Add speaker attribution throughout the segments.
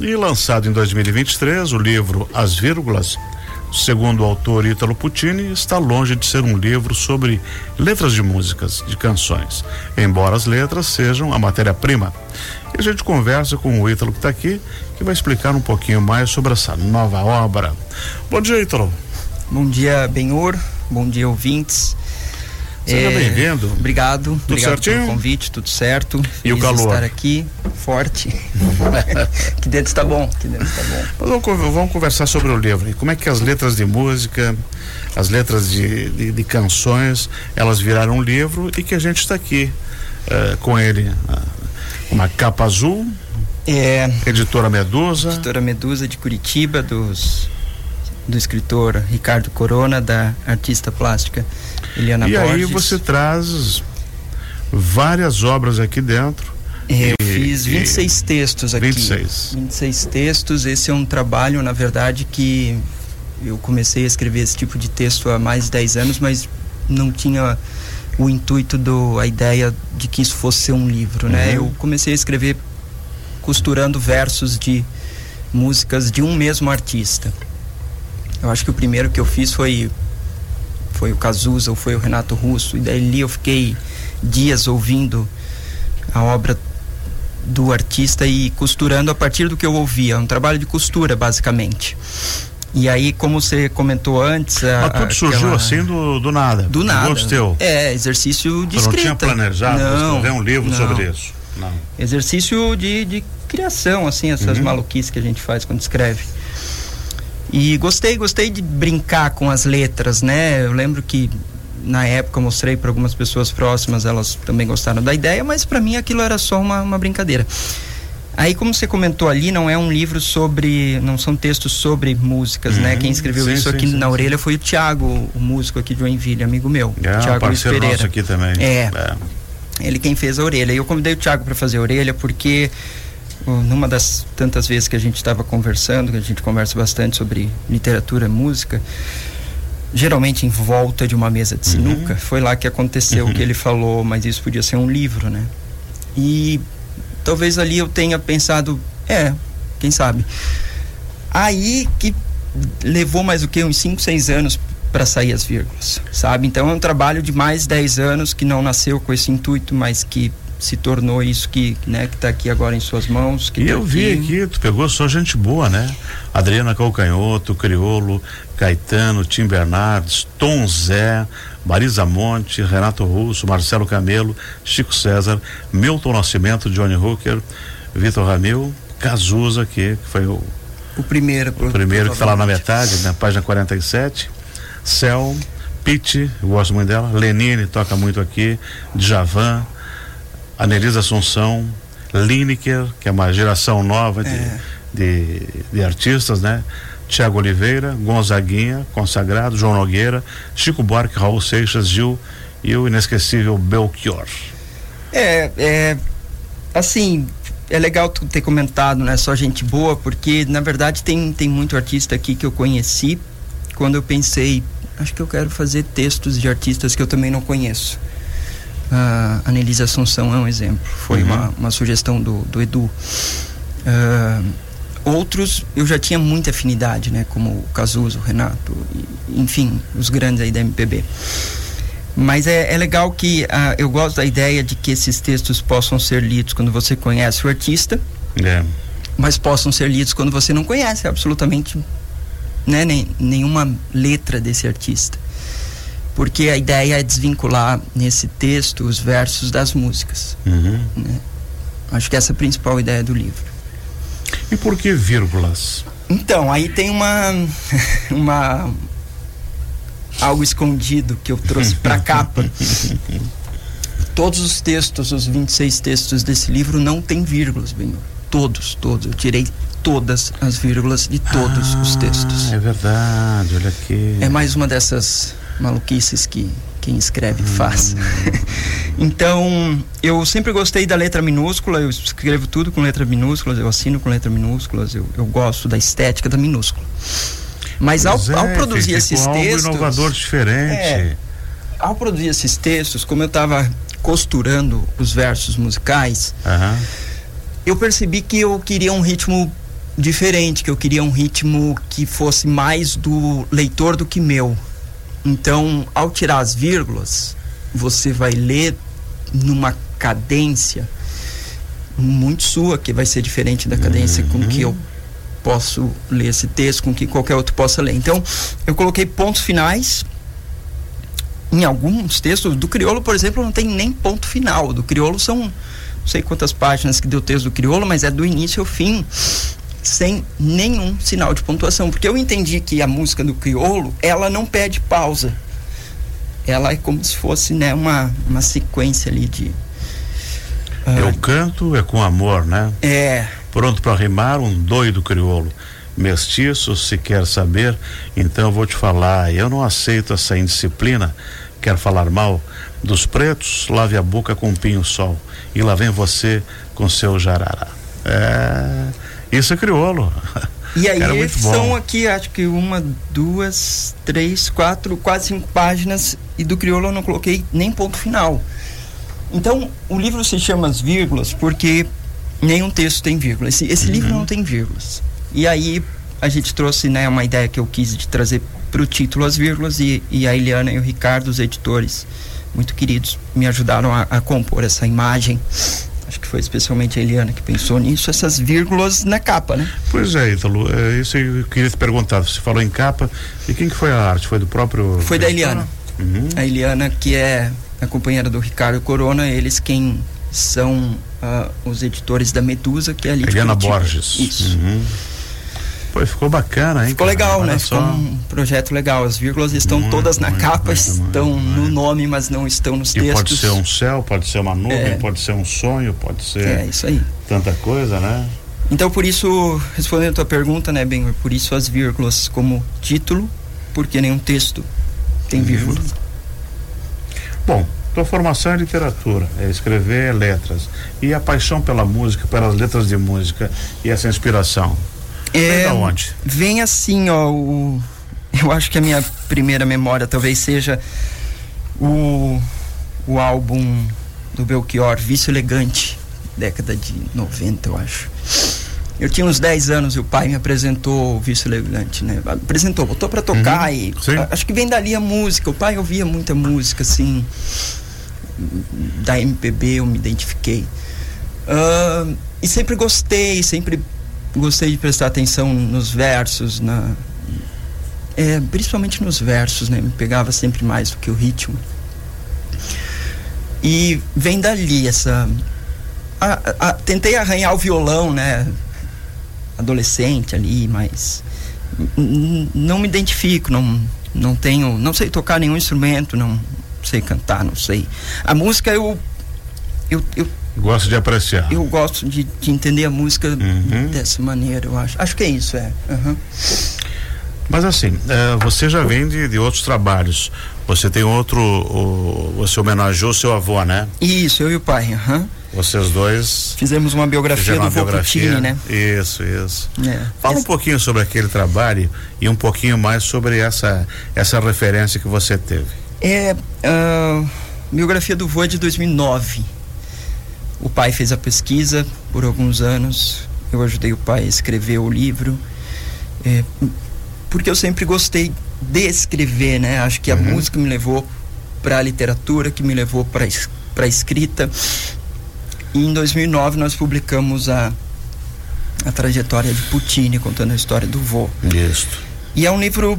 Speaker 1: E lançado em 2023, o livro As Vírgulas, segundo o autor Ítalo Puccini, está longe de ser um livro sobre letras de músicas, de canções, embora as letras sejam a matéria-prima. E a gente conversa com o Ítalo que está aqui, que vai explicar um pouquinho mais sobre essa nova obra. Bom dia, Ítalo.
Speaker 2: Bom dia, Benhor. Bom dia, ouvintes.
Speaker 1: Seja é, bem-vindo.
Speaker 2: Obrigado.
Speaker 1: Tudo
Speaker 2: obrigado
Speaker 1: certinho?
Speaker 2: pelo convite, tudo certo.
Speaker 1: E o calor?
Speaker 2: estar aqui, forte. que dentro está bom, que dentro está bom.
Speaker 1: Vamos, vamos, conversar sobre o livro. Como é que as letras de música, as letras de, de, de canções, elas viraram um livro e que a gente está aqui uh, com ele. Uh, uma capa azul.
Speaker 2: É.
Speaker 1: Editora Medusa.
Speaker 2: Editora Medusa de Curitiba, dos do escritor Ricardo Corona, da artista plástica Eliana
Speaker 1: e
Speaker 2: Borges.
Speaker 1: aí você traz várias obras aqui dentro.
Speaker 2: Eu fiz 26 e, textos aqui.
Speaker 1: 26.
Speaker 2: 26 textos. Esse é um trabalho, na verdade, que eu comecei a escrever esse tipo de texto há mais de 10 anos, mas não tinha o intuito do a ideia de que isso fosse ser um livro, né? Uhum. Eu comecei a escrever costurando versos de músicas de um mesmo artista. Eu acho que o primeiro que eu fiz foi foi o Cazuza ou foi o Renato Russo e daí eu fiquei dias ouvindo a obra do artista e costurando a partir do que eu ouvia, é um trabalho de costura basicamente. E aí, como você comentou antes.
Speaker 1: A, Mas tudo surgiu aquela... assim do, do nada.
Speaker 2: Do nada.
Speaker 1: Teu.
Speaker 2: É, exercício de escrita.
Speaker 1: não tinha planejado
Speaker 2: não,
Speaker 1: escrever um livro
Speaker 2: não.
Speaker 1: sobre isso? Não.
Speaker 2: Exercício de, de criação, assim, essas uhum. maluquices que a gente faz quando escreve. E gostei, gostei de brincar com as letras, né? Eu lembro que na época eu mostrei para algumas pessoas próximas, elas também gostaram da ideia, mas para mim aquilo era só uma, uma brincadeira. Aí, como você comentou ali, não é um livro sobre. não são textos sobre músicas, né? uhum, né? Quem escreveu
Speaker 1: sim,
Speaker 2: isso
Speaker 1: sim,
Speaker 2: aqui
Speaker 1: sim,
Speaker 2: na orelha foi o Tiago, o músico aqui de Joinville, amigo meu.
Speaker 1: É,
Speaker 2: Tiago
Speaker 1: Luiz Pereira. nosso aqui também.
Speaker 2: É, é. Ele quem fez a orelha. E eu convidei o Tiago para fazer a orelha porque numa das tantas vezes que a gente estava conversando, que a gente conversa bastante sobre literatura, música, geralmente em volta de uma mesa de sinuca, uhum. foi lá que aconteceu uhum. que ele falou, mas isso podia ser um livro, né? E talvez ali eu tenha pensado, é, quem sabe. Aí que levou mais o que uns 5, 6 anos para sair as vírgulas, sabe? Então é um trabalho de mais 10 anos que não nasceu com esse intuito, mas que se tornou isso que, né, que está aqui agora em suas mãos.
Speaker 1: e
Speaker 2: tá
Speaker 1: eu vi aqui, tu pegou só gente boa, né? Adriana Calcanhoto, Criolo, Caetano, Tim Bernardes, Tom Zé, Marisa Monte, Renato Russo, Marcelo Camelo, Chico César, Milton Nascimento, Johnny Hooker, Vitor Ramil, Cazuza, que, que foi o,
Speaker 2: o primeiro,
Speaker 1: o primeiro que está lá na metade, na página 47. Cel, Pete, eu gosto muito dela, Lenine toca muito aqui, Djavan, Anelisa Assunção, Lineker, que é uma geração nova de,
Speaker 2: É.
Speaker 1: de, de artistas, né? Tiago Oliveira, Gonzaguinha, consagrado, João Nogueira, Chico Buarque, Raul Seixas, Gil e o inesquecível Belchior.
Speaker 2: É, é assim, é legal tu ter comentado, né? Só gente boa, porque na verdade tem, tem muito artista aqui que eu conheci quando eu pensei, acho que eu quero fazer textos de artistas que eu também não conheço. A uh, Anelisa Assunção é um exemplo, foi
Speaker 1: Uhum.
Speaker 2: uma, uma sugestão do, do Edu. Ah, outros eu já tinha muita afinidade, né? Como o Cazuza, o Renato, e, enfim, os grandes aí da MPB. Mas é, é legal que ah, eu gosto da ideia de que esses textos possam ser lidos quando você conhece o artista,
Speaker 1: É.
Speaker 2: mas possam ser lidos quando você não conhece absolutamente né, nem, nenhuma letra desse artista. Porque a ideia é desvincular nesse texto os versos das músicas.
Speaker 1: Uhum.
Speaker 2: né? Acho que essa é a principal ideia do livro.
Speaker 1: E por que vírgulas?
Speaker 2: Então, aí tem uma uma algo escondido que eu trouxe para capa. Todos os textos, os 26 textos desse livro não tem vírgulas, bem. Todos, todos. Eu tirei todas as vírgulas de todos os textos.
Speaker 1: Ah, é verdade, olha aqui.
Speaker 2: É mais uma dessas maluquices que quem escreve faz. então, eu sempre gostei da letra minúscula, eu escrevo tudo com letra minúsculas, eu assino com letras minúsculas, eu, eu gosto da estética da minúscula. Mas ao,
Speaker 1: é,
Speaker 2: ao produzir esses
Speaker 1: algo
Speaker 2: textos.
Speaker 1: inovador diferente.
Speaker 2: É. Ao produzir esses textos, como eu estava costurando os versos musicais,
Speaker 1: Aham.
Speaker 2: eu percebi que eu queria um ritmo diferente, que eu queria um ritmo que fosse mais do leitor do que meu. Então, ao tirar as vírgulas, você vai ler numa cadência muito sua, que vai ser diferente da cadência uhum. com que eu posso ler esse texto, com que qualquer outro possa ler. Então, eu coloquei pontos finais. Em alguns textos, do crioulo, por exemplo, não tem nem ponto final. Do crioulo são não sei quantas páginas que deu o texto do crioulo, mas é do início ao fim, sem nenhum sinal de pontuação. Porque eu entendi que a música do crioulo, ela não pede pausa. Ela é como se fosse né, uma, uma sequência ali de.
Speaker 1: Uh, eu canto é com amor, né?
Speaker 2: É
Speaker 1: pronto para rimar um doido crioulo. Mestiço, se quer saber, então vou te falar. Eu não aceito essa indisciplina. Quer falar mal dos pretos? Lave a boca com um pinho-sol. E lá vem você com seu jarará. É. Isso é crioulo.
Speaker 2: E aí são aqui, acho que uma, duas, três, quatro, quase cinco páginas. E do crioulo eu não coloquei nem ponto final. Então, o livro se chama As Vírgulas porque nenhum texto tem vírgula. Esse, esse uhum. livro não tem vírgulas. E aí a gente trouxe né, uma ideia que eu quis de trazer para o título as vírgulas e, e, a Eliana e o Ricardo, os editores muito queridos, me ajudaram a, a, compor essa imagem. Acho que foi especialmente a Eliana que pensou nisso, essas vírgulas na capa, né?
Speaker 1: Pois é, Ítalo, é, isso eu queria te perguntar. Você falou em capa, e quem que foi a arte? Foi do próprio.
Speaker 2: Foi da Eliana. Uhum. A Eliana, que é a companheira do Ricardo Corona, eles quem são uh, os editores da Medusa, que é ali
Speaker 1: Eliana Borges.
Speaker 2: Isso.
Speaker 1: Uhum. Pô, ficou bacana, hein?
Speaker 2: Ficou cara? legal, Olha né? Só. Ficou um projeto legal. As vírgulas estão muito, todas na muito, capa, muito, estão no nome, mas não estão nos
Speaker 1: e
Speaker 2: textos.
Speaker 1: Pode ser um céu, pode ser uma nuvem, é. pode ser um sonho, pode ser.
Speaker 2: É isso aí.
Speaker 1: Tanta coisa, né?
Speaker 2: Então, por isso, respondendo a tua pergunta, né, Benhor, por isso as vírgulas como título, porque nenhum texto tem vírgula.
Speaker 1: Bom, tua formação é literatura, é escrever letras. E a paixão pela música, pelas letras de música e essa inspiração?
Speaker 2: É, vem da onde? Vem assim, ó, o, eu acho que a minha primeira memória talvez seja o, o álbum do Belchior, Vício Elegante, década de 90, eu acho. Eu tinha uns 10 anos e o pai me apresentou o Vício Elegante, né? Apresentou, botou para tocar uhum, e a, acho que vem dali a música. O pai ouvia muita música, assim, da MPB, eu me identifiquei. Uh, e sempre gostei, sempre gostei de prestar atenção nos versos, na, é, principalmente nos versos, né? Me pegava sempre mais do que o ritmo. E vem dali essa. A, a, tentei arranhar o violão, né? adolescente ali, mas não me identifico, não, não tenho, não sei tocar nenhum instrumento, não sei cantar, não sei. A música eu eu, eu
Speaker 1: gosto de apreciar.
Speaker 2: Eu gosto de, de entender a música uhum. dessa maneira, eu acho. Acho que é isso, é. Uhum.
Speaker 1: Mas assim, é, você já vem de, de, outros trabalhos. Você tem outro. O, você homenageou seu avô, né?
Speaker 2: Isso, eu e o pai. Uhum.
Speaker 1: Vocês dois.
Speaker 2: Fizemos uma biografia do vô Puccini, né?
Speaker 1: Isso, isso. É. Fala Esse... um pouquinho sobre aquele trabalho e um pouquinho mais sobre essa, essa referência que você teve.
Speaker 2: É. Uh, biografia do vô é de 2009. O pai fez a pesquisa por alguns anos. Eu ajudei o pai a escrever o livro. É, porque eu sempre gostei de escrever, né? Acho que a uhum. música me levou para a literatura, que me levou para para escrita e em 2009 nós publicamos a, a trajetória de Puccini, contando a história do vô.
Speaker 1: Isso.
Speaker 2: E é um livro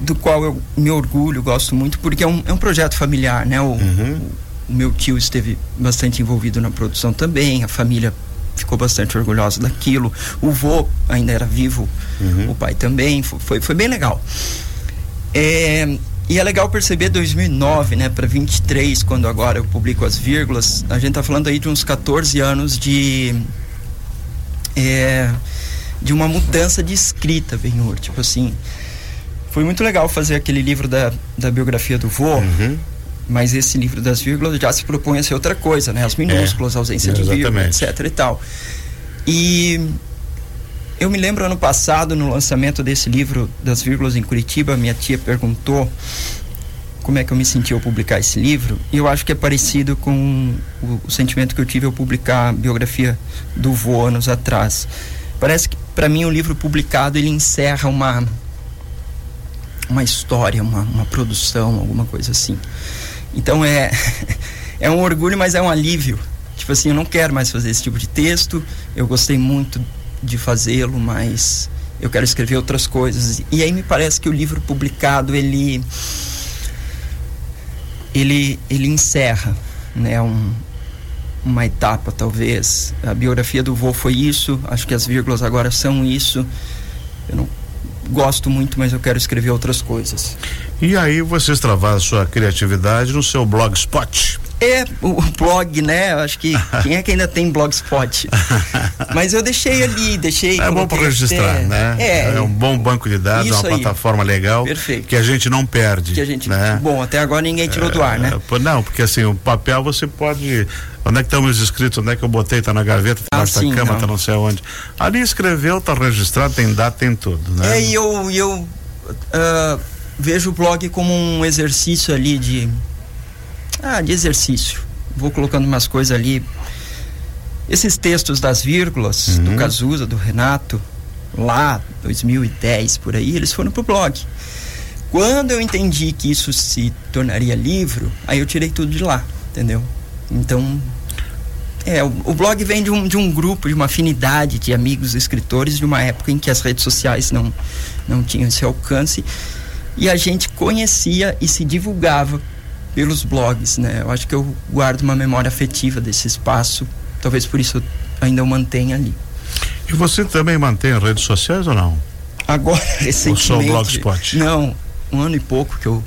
Speaker 2: do qual eu me orgulho, gosto muito, porque é um, é um projeto familiar, né? O, uhum. o, o meu tio esteve bastante envolvido na produção também, a família ficou bastante orgulhosa daquilo. O vô ainda era vivo, uhum. o pai também, foi, foi bem legal. É, e é legal perceber 2009, né, para 23, quando agora eu publico as vírgulas, a gente tá falando aí de uns 14 anos de é, de uma mudança de escrita, Benhur, tipo assim. Foi muito legal fazer aquele livro da, da biografia do vô, uhum. Mas esse livro das vírgulas já se propõe a ser outra coisa, né? As minúsculas, é, a ausência de vírgula, etc e tal. E eu me lembro ano passado, no lançamento desse livro das vírgulas em Curitiba, minha tia perguntou como é que eu me senti ao publicar esse livro. E eu acho que é parecido com o, o sentimento que eu tive ao publicar a biografia do vô anos atrás. Parece que para mim o livro publicado ele encerra uma uma história, uma, uma produção, alguma coisa assim. Então é é um orgulho, mas é um alívio. Tipo assim, eu não quero mais fazer esse tipo de texto. Eu gostei muito de fazê-lo, mas eu quero escrever outras coisas. E aí me parece que o livro publicado ele ele ele encerra, né, um, uma etapa talvez. A biografia do vô foi isso, acho que as vírgulas agora são isso. Eu não gosto muito, mas eu quero escrever outras coisas.
Speaker 1: E aí você extravasa sua criatividade no seu blogspot.
Speaker 2: É, o blog, né? Eu acho que quem é que ainda tem blogspot? Mas eu deixei ali, deixei.
Speaker 1: É bom para registrar, né? É, é um bom banco de dados, uma aí. plataforma legal.
Speaker 2: Perfeito.
Speaker 1: Que a gente não perde.
Speaker 2: Que a gente.
Speaker 1: Né?
Speaker 2: Bom, até agora ninguém tirou é, do ar, né?
Speaker 1: É, não, porque assim, o papel você pode. Onde é que estão meus escritos? Onde é que eu botei? Tá na gaveta, tá ah, da cama, não. tá não sei onde. Ali escreveu, tá registrado, tem data, tem tudo, né?
Speaker 2: É, e eu, eu uh, vejo o blog como um exercício ali de ah, de exercício. Vou colocando umas coisas ali. Esses textos das vírgulas, uhum. do Cazuza, do Renato, lá, 2010, por aí, eles foram pro blog. Quando eu entendi que isso se tornaria livro, aí eu tirei tudo de lá, entendeu? Então, é, o, o, blog vem de um, de um grupo, de uma afinidade de amigos escritores de uma época em que as redes sociais não, não tinham esse alcance e a gente conhecia e se divulgava pelos blogs, né? Eu acho que eu guardo uma memória afetiva desse espaço, talvez por isso eu ainda o mantenha ali.
Speaker 1: E você também mantém redes sociais ou não?
Speaker 2: Agora, recentemente. Ou só
Speaker 1: o Blogspot?
Speaker 2: Não, um ano e pouco que eu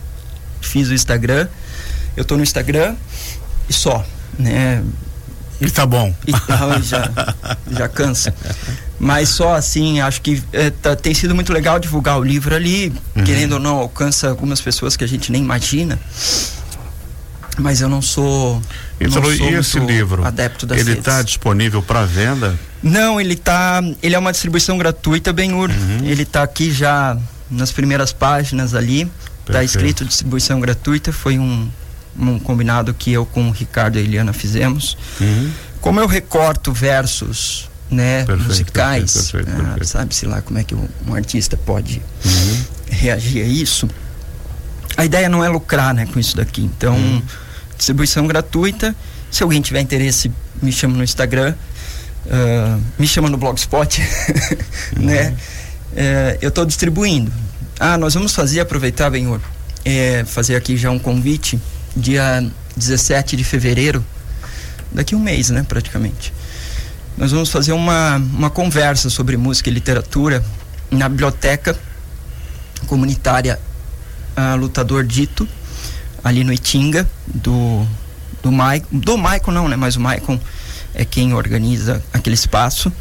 Speaker 2: fiz o Instagram. Eu tô no Instagram e só, né?
Speaker 1: E tá bom.
Speaker 2: E, já, já cansa. Mas só assim, acho que é, tá, tem sido muito legal divulgar o livro ali. Uhum. Querendo ou não, alcança algumas pessoas que a gente nem imagina mas eu não sou.
Speaker 1: Então,
Speaker 2: não
Speaker 1: sou e esse livro?
Speaker 2: Adepto das
Speaker 1: Ele está disponível para venda?
Speaker 2: Não, ele tá. Ele é uma distribuição gratuita, bem Uhum. Ele está aqui já nas primeiras páginas ali. Está escrito distribuição gratuita. Foi um, um combinado que eu com o Ricardo e a Eliana fizemos. Uhum. Como eu recorto versos né, perfeito, musicais, perfeito, perfeito, ah, sabe-se lá como é que um, um artista pode uhum. reagir a isso a ideia não é lucrar né, com isso daqui. Então, hum. distribuição gratuita. Se alguém tiver interesse, me chama no Instagram, uh, me chama no Blogspot, né? Uh, eu estou distribuindo. Ah, nós vamos fazer, aproveitar, bem, é, fazer aqui já um convite, dia 17 de fevereiro, daqui um mês, né, praticamente. Nós vamos fazer uma, uma conversa sobre música e literatura na biblioteca comunitária uh, lutador dito ali no Itinga do do Maicon, do Maicon não, né, mas o Maicon é quem organiza aquele espaço.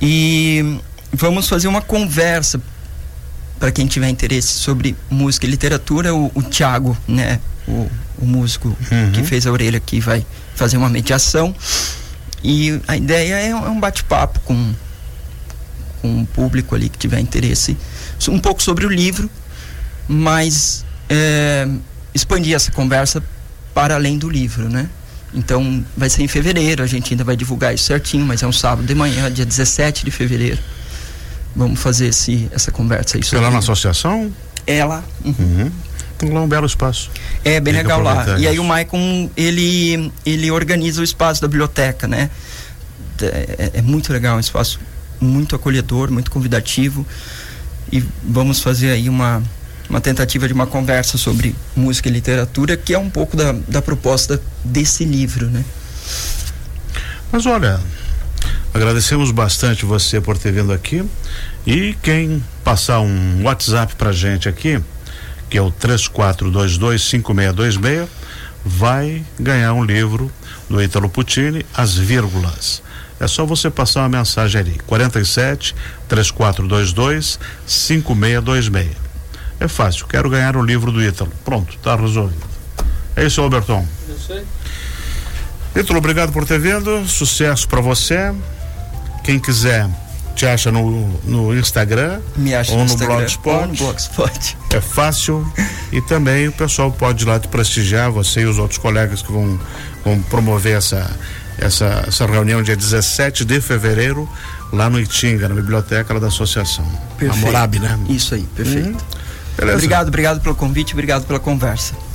Speaker 2: E vamos fazer uma conversa para quem tiver interesse sobre música e literatura, o, o Thiago, né, o, o músico uhum. que fez a orelha aqui vai fazer uma mediação. E a ideia é, é um bate-papo com com o público ali que tiver interesse, um pouco sobre o livro mas é, expandir essa conversa para além do livro, né? Então vai ser em fevereiro, a gente ainda vai divulgar isso certinho, mas é um sábado de manhã, dia 17 de fevereiro. Vamos fazer esse, essa conversa aí.
Speaker 1: Lá na associação?
Speaker 2: Lá.
Speaker 1: Uhum. Uhum. Tem lá um belo espaço.
Speaker 2: É, bem Tem legal lá. E aí o Maicon, ele, ele organiza o espaço da biblioteca, né? É, é muito legal, um espaço muito acolhedor, muito convidativo. E vamos fazer aí uma, uma tentativa de uma conversa sobre música e literatura, que é um pouco da, da proposta desse livro, né?
Speaker 1: Mas olha, agradecemos bastante você por ter vindo aqui e quem passar um WhatsApp pra gente aqui, que é o 34225626, vai ganhar um livro do Italo Puccini, As Vírgulas. É só você passar uma mensagem ali, 47 3422 5626. É fácil, quero ganhar o livro do Ítalo. Pronto, está resolvido. É isso, Alberton. Isso aí. Ítalo, obrigado por ter vindo. Sucesso para você. Quem quiser te acha no, no Instagram
Speaker 2: Me acha
Speaker 1: ou
Speaker 2: no,
Speaker 1: no Blogspot.
Speaker 2: Ou no Blogspot.
Speaker 1: É fácil e também o pessoal pode ir lá te prestigiar, você e os outros colegas que vão, vão promover essa, essa, essa reunião dia 17 de fevereiro lá no Itinga, na biblioteca da associação.
Speaker 2: Perfeito.
Speaker 1: A Morab, né?
Speaker 2: Isso aí, perfeito.
Speaker 1: Hum.
Speaker 2: Obrigado, obrigado pelo convite, obrigado pela conversa.